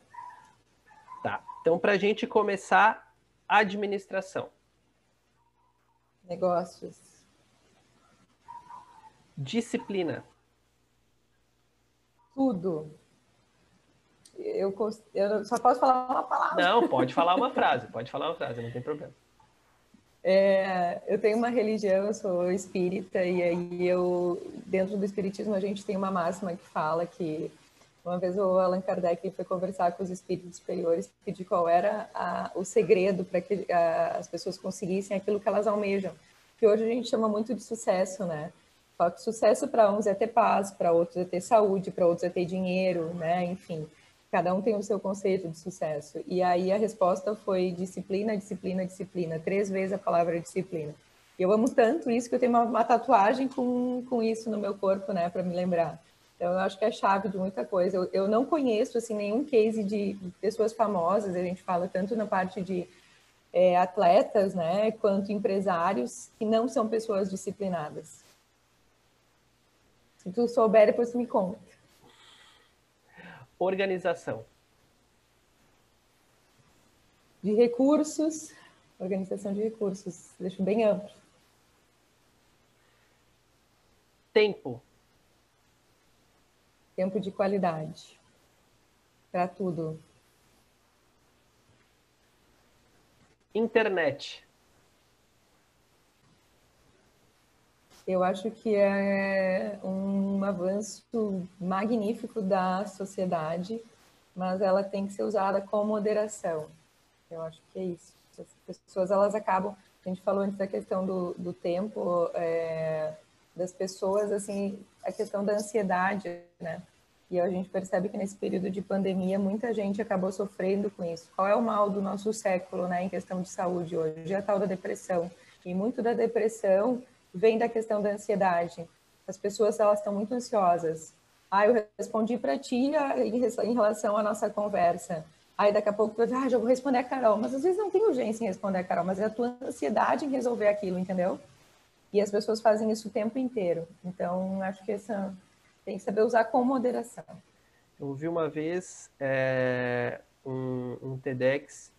Tá. Então, para a gente começar, administração. Negócios. Disciplina. Tudo. Eu, eu só posso falar uma palavra. Não, pode falar uma frase, pode falar uma frase, não tem problema. É, eu tenho uma religião, eu sou espírita, e aí eu, dentro do espiritismo, a gente tem uma máxima que fala que uma vez o Allan Kardec foi conversar com os espíritos superiores, pedir qual era a, o segredo para que a, as pessoas conseguissem aquilo que elas almejam. Que hoje a gente chama muito de sucesso, né? Só que sucesso para uns é ter paz, para outros é ter saúde, para outros é ter dinheiro, né? Enfim. Cada um tem o seu conceito de sucesso. E aí a resposta foi disciplina, disciplina, disciplina. Três vezes a palavra disciplina. E eu amo tanto isso que eu tenho uma, uma tatuagem com, com isso no meu corpo, né, para me lembrar. Então, eu acho que é chave de muita coisa. Eu, eu não conheço, assim, nenhum case de pessoas famosas, a gente fala tanto na parte de é, atletas, né, quanto empresários, que não são pessoas disciplinadas. Se tu souber, depois me conta. Organização. De recursos, organização de recursos, deixo bem amplo. Tempo. Tempo de qualidade. Para tudo. Internet. Eu acho que é um avanço magnífico da sociedade, mas ela tem que ser usada com moderação. Eu acho que é isso. As pessoas elas acabam. A gente falou antes da questão do, do tempo é, das pessoas, assim, a questão da ansiedade, né? E a gente percebe que nesse período de pandemia muita gente acabou sofrendo com isso. Qual é o mal do nosso século, né, em questão de saúde hoje? É a tal da depressão. E muito da depressão vem da questão da ansiedade. As pessoas elas estão muito ansiosas. Ah, eu respondi para ti em relação à nossa conversa. Aí daqui a pouco tu vai, ah, já vou responder a Carol. Mas às vezes não tem urgência em responder a Carol, mas é a tua ansiedade em resolver aquilo, entendeu? E as pessoas fazem isso o tempo inteiro. Então, acho que essa tem que saber usar com moderação. Eu ouvi uma vez é, um, um TEDx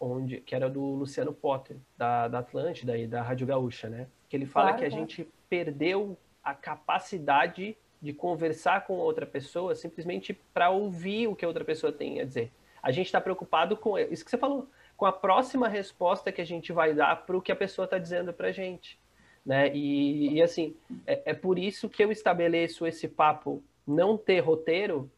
onde que era do Luciano Potter, da, da Atlântida e da Rádio Gaúcha, né? Que ele fala claro, que a gente perdeu a capacidade de conversar com outra pessoa simplesmente para ouvir o que a outra pessoa tem a dizer. A gente está preocupado com isso que você falou, com a próxima resposta que a gente vai dar para o que a pessoa está dizendo para a gente. Né? E, e assim, é, é por isso que eu estabeleço esse papo não ter roteiro,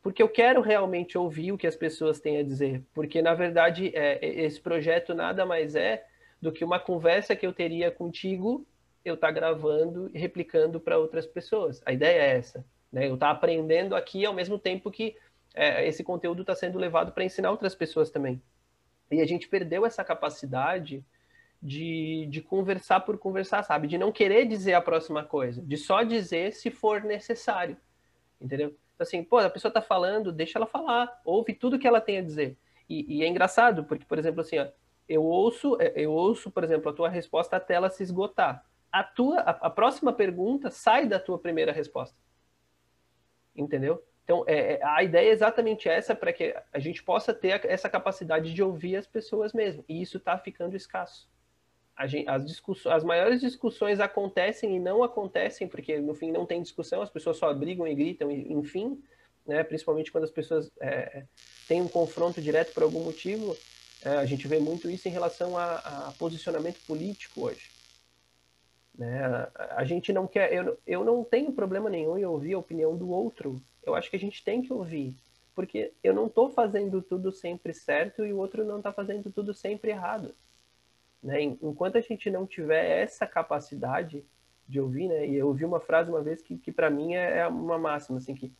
porque eu quero realmente ouvir o que as pessoas têm a dizer. Porque, na verdade, é, esse projeto nada mais é do que uma conversa que eu teria contigo, eu estar tá gravando e replicando para outras pessoas. A ideia é essa. Né? Eu estar tá aprendendo aqui ao mesmo tempo que é, esse conteúdo está sendo levado para ensinar outras pessoas também. E a gente perdeu essa capacidade de, de conversar por conversar, sabe? De não querer dizer a próxima coisa, de só dizer se for necessário, entendeu? Então, assim, pô, a pessoa tá falando, deixa ela falar, ouve tudo que ela tem a dizer. E, e é engraçado, porque, por exemplo, assim, ó, eu ouço, é, eu ouço, por exemplo, a tua resposta até ela se esgotar. A tua, a, a próxima pergunta sai da tua primeira resposta. Entendeu? Então, é, é a ideia é exatamente essa para que a gente possa ter essa capacidade de ouvir as pessoas mesmo. E isso está ficando escasso. Gente, as, discussões, as maiores discussões acontecem e não acontecem porque, no fim, não tem discussão, as pessoas só brigam e gritam, enfim, né? principalmente quando as pessoas é, têm um confronto direto por algum motivo. É, a gente vê muito isso em relação a, a posicionamento político hoje. Né? A, gente não quer. Eu, eu não tenho problema nenhum em ouvir a opinião do outro. Eu acho que a gente tem que ouvir. Porque eu não estou fazendo tudo sempre certo e o outro não está fazendo tudo sempre errado. Né? Enquanto a gente não tiver essa capacidade de ouvir, né? E eu ouvi uma frase uma vez que, que para mim é, é uma máxima, assim, que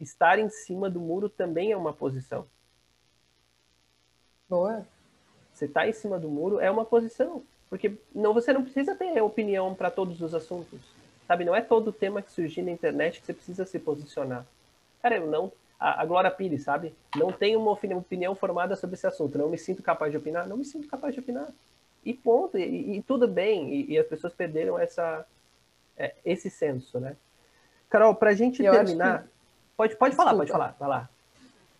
estar em cima do muro também é uma posição. Você está em cima do muro é uma posição, porque não você não precisa ter opinião para todos os assuntos, sabe? Não é todo tema que surgir na internet que você precisa se posicionar. Cara, eu não a, a Glória Pires, sabe? Não tenho uma opinião formada sobre esse assunto, não me sinto capaz de opinar, não me sinto capaz de opinar e ponto, e, e tudo bem, e, e, as pessoas perderam essa, é, esse senso, né? Carol, para a gente eu terminar, que... pode, pode falar, pode falar, vai lá.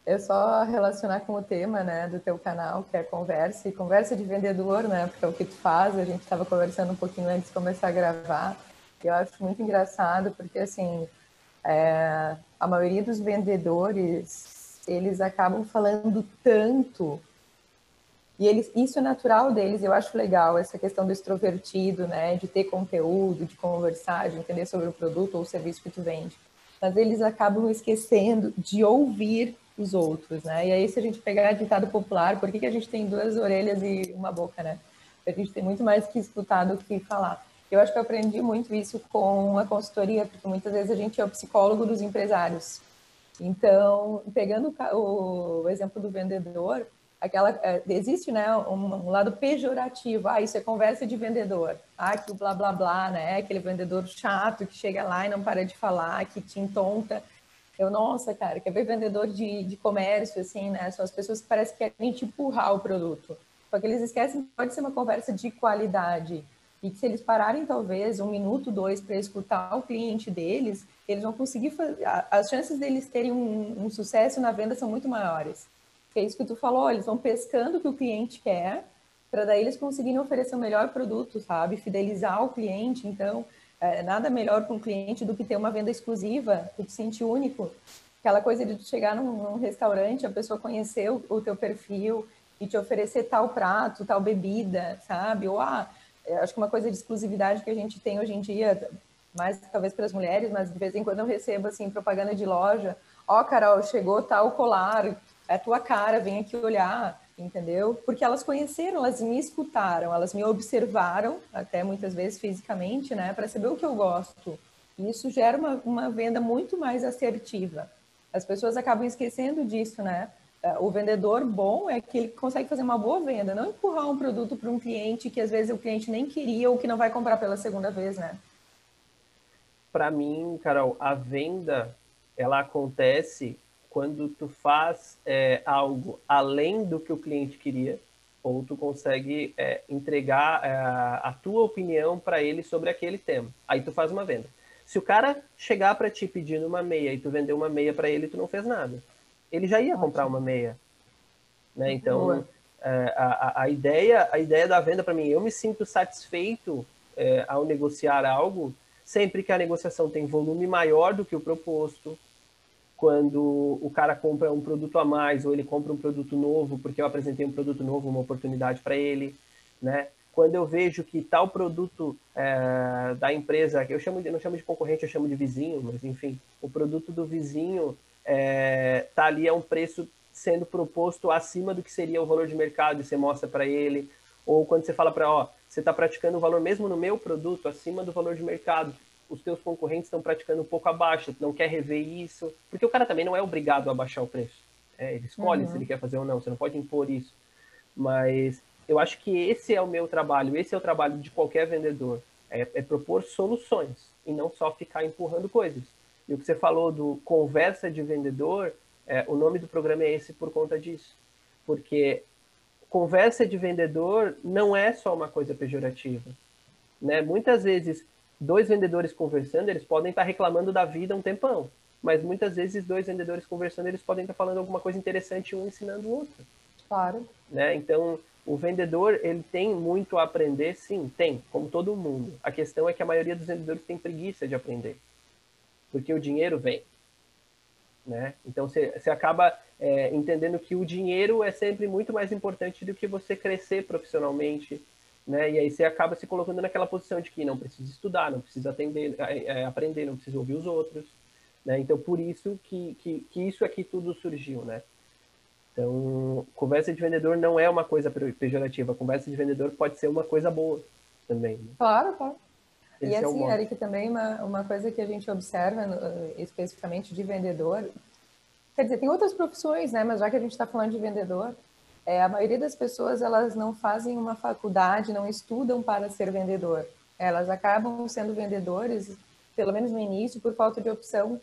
É só relacionar com o tema, né, do teu canal, que é conversa, e conversa de vendedor, né, porque é o que tu faz, a gente estava conversando um pouquinho antes de começar a gravar, e eu acho muito engraçado, porque, assim, é, a maioria dos vendedores, eles acabam falando tanto e eles, isso é natural deles, eu acho legal essa questão do extrovertido, né, de ter conteúdo, de conversar, de entender sobre o produto ou o serviço que tu vende. Mas eles acabam esquecendo de ouvir os outros, né? E aí se a gente pegar ditado popular, por que, que a gente tem duas orelhas e uma boca, né? A gente tem muito mais que escutar do que falar. Eu acho que eu aprendi muito isso com a consultoria, porque muitas vezes a gente é o psicólogo dos empresários. Então, pegando o exemplo do vendedor, aquela é, existe né um, lado pejorativo ah isso é conversa de vendedor ah que o blá blá blá né aquele vendedor chato que chega lá e não para de falar que te entonta eu nossa cara quer ver vendedor de, de comércio assim né são as pessoas que parecem que querem te empurrar o produto só que eles esquecem que pode ser uma conversa de qualidade e que se eles pararem talvez um minuto dois para escutar o cliente deles eles vão conseguir fazer, as chances deles terem um, um sucesso na venda são muito maiores que é isso que tu falou, eles vão pescando o que o cliente quer, para daí eles conseguirem oferecer o melhor produto, sabe? Fidelizar o cliente. Então, é, nada melhor para um cliente do que ter uma venda exclusiva, tu te sente único. Aquela coisa de tu chegar num, num restaurante, a pessoa conhecer o, o, teu perfil e te oferecer tal prato, tal bebida, sabe? Ou, ah, acho que uma coisa de exclusividade que a gente tem hoje em dia, mais talvez para as mulheres, mas de vez em quando eu recebo, assim, propaganda de loja. Ó, oh, Carol, chegou tal colar é a tua cara, vem aqui olhar, entendeu? Porque elas conheceram, elas me escutaram, elas me observaram, até muitas vezes fisicamente, né, para saber o que eu gosto. E isso gera uma, uma venda muito mais assertiva. As pessoas acabam esquecendo disso, né? É, o vendedor bom é que consegue fazer uma boa venda, não empurrar um produto para um cliente que às vezes o cliente nem queria ou que não vai comprar pela segunda vez, né? Para mim, Carol, a venda ela acontece quando tu faz é, algo além do que o cliente queria, ou tu consegue é, entregar é, a tua opinião para ele sobre aquele tema. Aí tu faz uma venda. Se o cara chegar para ti pedindo uma meia e tu vender uma meia para ele, tu não fez nada. Ele já ia comprar uma meia. Né? Então, é, a, a, ideia, a ideia da venda para mim, eu me sinto satisfeito é, ao negociar algo sempre que a negociação tem volume maior do que o proposto, quando o cara compra um produto a mais ou ele compra um produto novo porque eu apresentei um produto novo, uma oportunidade para ele, né? Quando eu vejo que tal produto é, da empresa, eu chamo não chamo de concorrente, eu chamo de vizinho, mas enfim, o produto do vizinho é, tá ali a um preço sendo proposto acima do que seria o valor de mercado e você mostra para ele, ou quando você fala para, ó, você está praticando o valor mesmo no meu produto acima do valor de mercado, os teus concorrentes estão praticando um pouco abaixo, não quer rever isso, porque o cara também não é obrigado a baixar o preço. É, ele escolhe uhum. se ele quer fazer ou não, você não pode impor isso. Mas eu acho que esse é o meu trabalho, esse é o trabalho de qualquer vendedor, é, é propor soluções e não só ficar empurrando coisas. E o que você falou do conversa de vendedor, é, o nome do programa é esse por conta disso. Porque conversa de vendedor não é só uma coisa pejorativa. Né? Muitas vezes, dois vendedores conversando, eles podem estar reclamando da vida um tempão. Mas muitas vezes, dois vendedores conversando, eles podem estar falando alguma coisa interessante um ensinando o outro. Claro. Né? Então, o vendedor, ele tem muito a aprender, sim, tem, como todo mundo. A questão é que a maioria dos vendedores tem preguiça de aprender. Porque o dinheiro vem. Né? Então, você acaba é, entendendo que o dinheiro é sempre muito mais importante do que você crescer profissionalmente, né? E aí você acaba se colocando naquela posição de que não precisa estudar, não precisa atender, é, aprender, não precisa ouvir os outros, né? Então, por isso que, que, que isso aqui tudo surgiu, né? Então, conversa de vendedor não é uma coisa pejorativa. Conversa de vendedor pode ser uma coisa boa também. Né? Claro, claro. Esse e é assim, é Eric, também uma, uma coisa que a gente observa especificamente de vendedor, quer dizer, tem outras profissões, né? Mas já que a gente está falando de vendedor, é, a maioria das pessoas elas não fazem uma faculdade, não estudam para ser vendedor. Elas acabam sendo vendedores, pelo menos no início, por falta de opção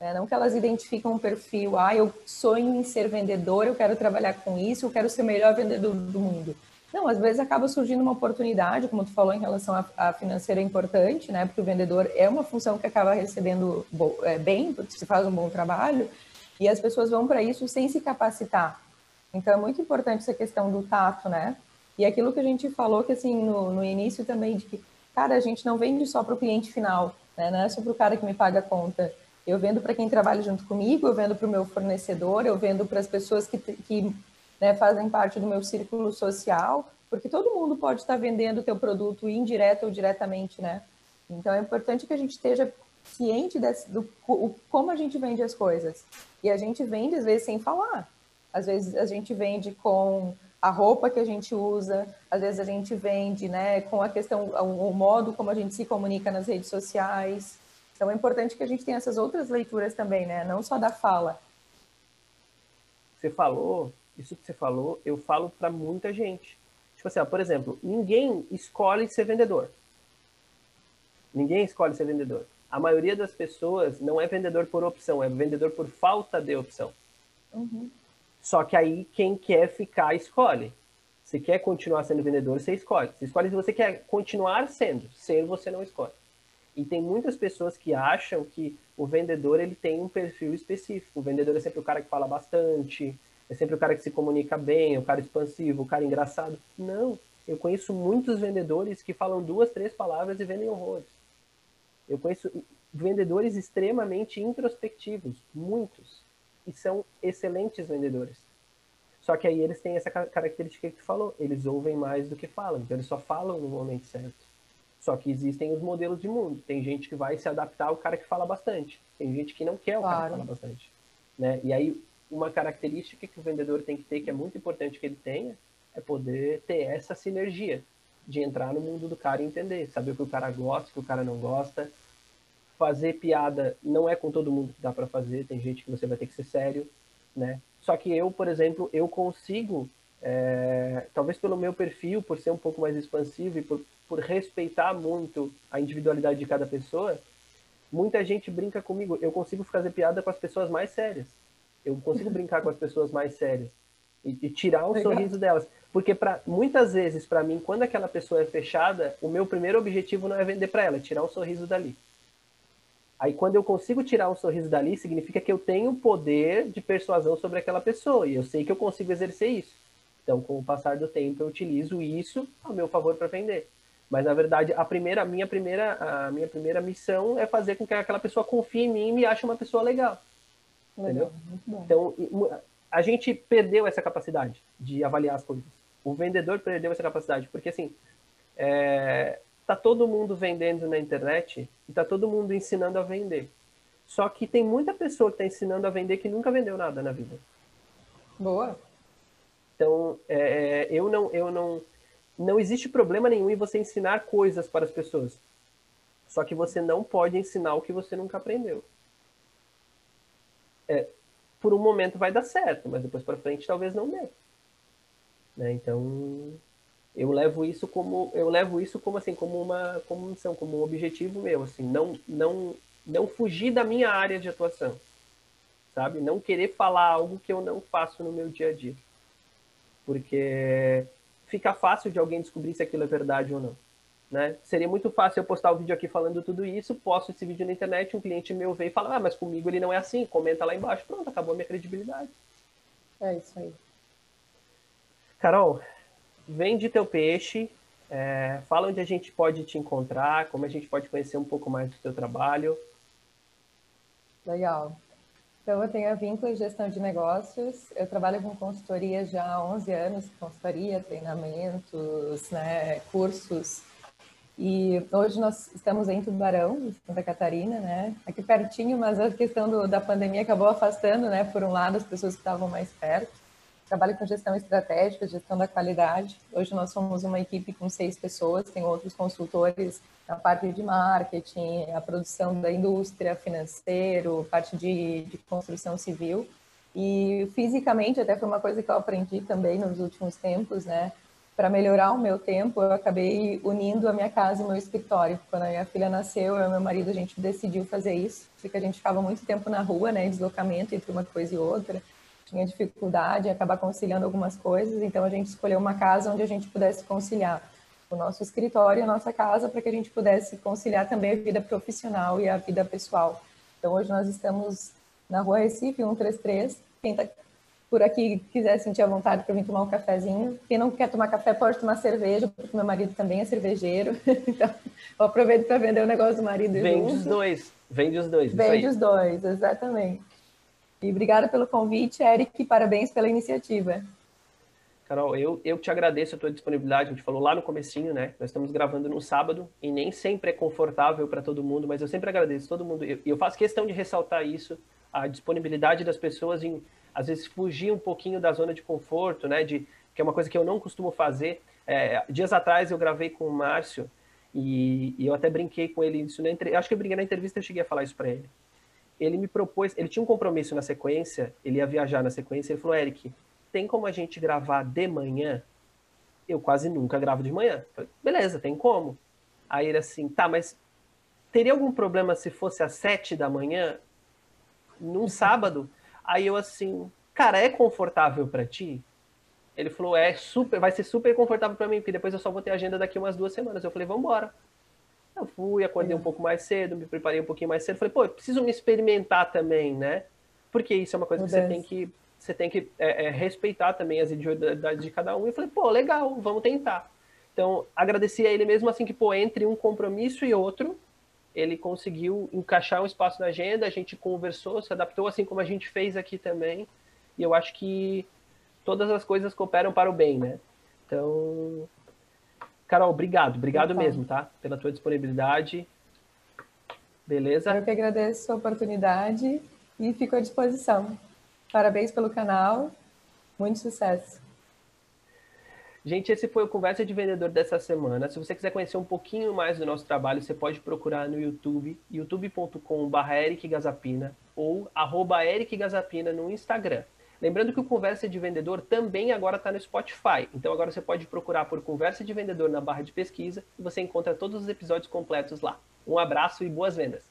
né? Não que elas identificam um perfil, ah, eu sonho em ser vendedor, eu quero trabalhar com isso, eu quero ser o melhor vendedor do mundo. Não, às vezes acaba surgindo uma oportunidade, como tu falou em relação à financeira é importante, né? Porque o vendedor é uma função que acaba recebendo é, bem, porque se faz um bom trabalho, e as pessoas vão para isso sem se capacitar. Então é muito importante essa questão do tato, né? E aquilo que a gente falou que assim no, no início também de que, cara, a gente não vende só para o cliente final, né? Não é só para o cara que me paga a conta. Eu vendo para quem trabalha junto comigo, eu vendo para o meu fornecedor, eu vendo para as pessoas que, que né, fazem parte do meu círculo social, porque todo mundo pode estar vendendo o teu produto indireto ou diretamente, né? Então é importante que a gente esteja ciente desse, do o, como a gente vende as coisas. E a gente vende às vezes sem falar. Às vezes a gente vende com a roupa que a gente usa, às vezes a gente vende, né, com a questão, o, modo como a gente se comunica nas redes sociais. Então é importante que a gente tenha essas outras leituras também, né? Não só da fala. Você falou, isso que você falou, eu falo para muita gente. Tipo assim, ó, por exemplo, ninguém escolhe ser vendedor. Ninguém escolhe ser vendedor. A maioria das pessoas não é vendedor por opção, é vendedor por falta de opção. Uhum. Só que aí quem quer ficar escolhe. Se quer continuar sendo vendedor, você escolhe. Você escolhe se você quer continuar sendo. Ser você não escolhe. E tem muitas pessoas que acham que o vendedor ele tem um perfil específico. O vendedor é sempre o cara que fala bastante, é sempre o cara que se comunica bem, o cara expansivo, o cara engraçado. Não, eu conheço muitos vendedores que falam duas, três palavras e vendem horrores. Eu conheço vendedores extremamente introspectivos, muitos, e são excelentes vendedores. Só que aí eles têm essa característica que tu falou, eles ouvem mais do que falam, então eles só falam no momento certo. Só que existem os modelos de mundo. Tem gente que vai se adaptar ao cara que fala bastante. Tem gente que não quer o claro. cara que fala bastante. Né? E aí, uma característica que o vendedor tem que ter, que é muito importante que ele tenha, é poder ter essa sinergia de entrar no mundo do cara e entender, saber o que o cara gosta, o que o cara não gosta. Fazer piada não é com todo mundo que dá para fazer, tem gente que você vai ter que ser sério, né? Só que eu, por exemplo, eu consigo, é, talvez pelo meu perfil, por ser um pouco mais expansivo e por por respeitar muito a individualidade de cada pessoa, muita gente brinca comigo. Eu consigo fazer piada com as pessoas mais sérias. Eu consigo brincar com as pessoas mais sérias e, e tirar um Legal. sorriso delas. Porque para muitas vezes, para mim, quando aquela pessoa é fechada, o meu primeiro objetivo não é vender para ela, é tirar um sorriso dali. Aí, quando eu consigo tirar um sorriso dali, significa que eu tenho poder de persuasão sobre aquela pessoa e eu sei que eu consigo exercer isso. Então, com o passar do tempo, eu utilizo isso a meu favor para vender. Mas na verdade, a primeira, a minha primeira, a minha primeira missão é fazer com que aquela pessoa confie em mim e me ache uma pessoa legal. legal entendeu? Então, a gente perdeu essa capacidade de avaliar as coisas. O vendedor perdeu essa capacidade, porque assim, é, tá todo mundo vendendo na internet e tá todo mundo ensinando a vender. Só que tem muita pessoa que está ensinando a vender que nunca vendeu nada na vida. Boa. Então, é, eu não, eu não, não existe problema nenhum em você ensinar coisas para as pessoas. Só que você não pode ensinar o que você nunca aprendeu. É, por um momento vai dar certo, mas depois para frente talvez não dê. Né? Então, eu levo isso como eu levo isso como assim como uma como missão como um objetivo meu assim não não não fugir da minha área de atuação sabe? Não querer falar algo que eu não faço no meu dia a dia. Porque fica fácil de alguém descobrir se aquilo é verdade ou não né? Seria muito fácil eu postar o um vídeo aqui falando tudo isso posto esse vídeo na internet um cliente meu vem e fala ah mas comigo ele não é assim comenta lá embaixo pronto acabou a minha credibilidade. É isso aí. Carol vende teu peixe, é, fala onde a gente pode te encontrar, como a gente pode conhecer um pouco mais do teu trabalho. Legal. Então, eu tenho a Vínculo Gestão de Negócios. Eu trabalho com consultoria já há 11 anos, consultoria, treinamentos, né, cursos. E hoje nós estamos em Tubarão, Santa Catarina, né? Aqui pertinho, mas a questão do, da pandemia acabou afastando, né? Por um lado, as pessoas que estavam mais perto trabalho com gestão estratégica, gestão da qualidade. Hoje nós somos uma equipe com seis pessoas, tem outros consultores na parte de marketing, a produção da indústria, financeiro, parte de, de construção civil. E fisicamente, até foi uma coisa que eu aprendi também nos últimos tempos, né? Para melhorar o meu tempo, eu acabei unindo a minha casa e meu escritório. Quando a minha filha nasceu, eu e meu marido, a gente decidiu fazer isso, porque a gente ficava muito tempo na rua, né? Deslocamento entre uma coisa e outra tinha dificuldade em acabar conciliando algumas coisas, então a gente escolheu uma casa onde a gente pudesse conciliar o nosso escritório e a nossa casa para que a gente pudesse conciliar também a vida profissional e a vida pessoal. Então hoje nós estamos na Rua Recife 133. Quem está por aqui quiser sentir a vontade para vir tomar um cafezinho. Quem não quer tomar café pode tomar cerveja, porque meu marido também é cervejeiro. então, eu aproveito para vender o negócio do marido. Vende os dois. Vende os dois. Vende os dois, exatamente. E obrigada pelo convite, Eric, e parabéns pela iniciativa. Carol, eu, eu te agradeço a tua disponibilidade. A gente falou lá no comecinho, né? Nós estamos gravando no sábado e nem sempre é confortável para todo mundo, mas eu sempre agradeço todo mundo. E eu, eu, faço questão de ressaltar isso, a disponibilidade das pessoas em, às vezes, fugir um pouquinho da zona de conforto, né? De, que é uma coisa que eu não costumo fazer. É, dias atrás eu gravei com o Márcio e, e eu até brinquei com ele. Isso na, acho que eu brinquei na entrevista eu cheguei a falar isso para ele ele me propôs, ele tinha um compromisso na sequência, ele ia viajar na sequência, ele falou, Eric, tem como a gente gravar de manhã? Eu quase nunca gravo de manhã. Falei, beleza, tem como. Aí ele assim, tá, mas teria algum problema se fosse às sete da manhã, num sábado? Aí eu assim, cara, é confortável para ti? Ele falou, é super, vai ser super confortável para mim, porque depois eu só vou ter agenda daqui umas duas semanas. Eu falei, vamos embora. Eu fui, acordei um pouco mais cedo, me preparei um pouquinho mais cedo. Falei, pô, eu preciso me experimentar também, né? Porque isso é uma coisa que você tem que, você tem que é, é, respeitar também as individualidades de cada um. E falei, pô, legal, vamos tentar. Então, agradeci a ele mesmo assim que, pô, entre um compromisso e outro, ele conseguiu encaixar um espaço na agenda, a gente conversou, se adaptou assim como a gente fez aqui também. E eu acho que todas as coisas cooperam para o bem, né? Então, Carol, obrigado, obrigado mesmo, tá? Pela tua disponibilidade. Beleza? Eu que agradeço a oportunidade e fico à disposição. Parabéns pelo canal, muito sucesso. Gente, esse foi o Conversa de Vendedor dessa semana. Se você quiser conhecer um pouquinho mais do nosso trabalho, você pode procurar no YouTube, youtube.com.br ou arroba Eric Gazapina no Instagram. Lembrando que o Conversa de Vendedor também agora está no Spotify. Então agora você pode procurar por Conversa de Vendedor na barra de pesquisa e você encontra todos os episódios completos lá. Um abraço e boas vendas!